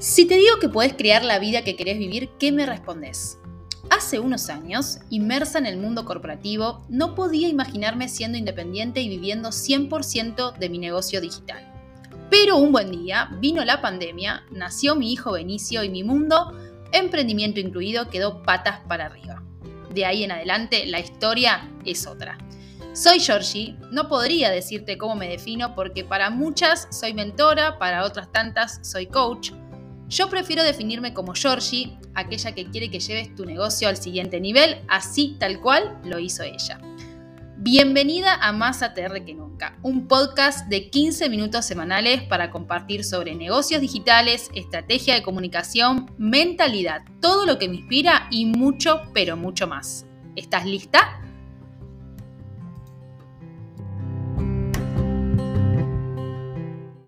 Si te digo que podés crear la vida que querés vivir, ¿qué me respondes? Hace unos años, inmersa en el mundo corporativo, no podía imaginarme siendo independiente y viviendo 100% de mi negocio digital. Pero un buen día vino la pandemia, nació mi hijo Benicio y mi mundo, emprendimiento incluido, quedó patas para arriba. De ahí en adelante, la historia es otra. Soy Georgie, no podría decirte cómo me defino porque para muchas soy mentora, para otras tantas soy coach, yo prefiero definirme como Georgie, aquella que quiere que lleves tu negocio al siguiente nivel, así tal cual lo hizo ella. Bienvenida a Más ATR que Nunca, un podcast de 15 minutos semanales para compartir sobre negocios digitales, estrategia de comunicación, mentalidad, todo lo que me inspira y mucho, pero mucho más. ¿Estás lista?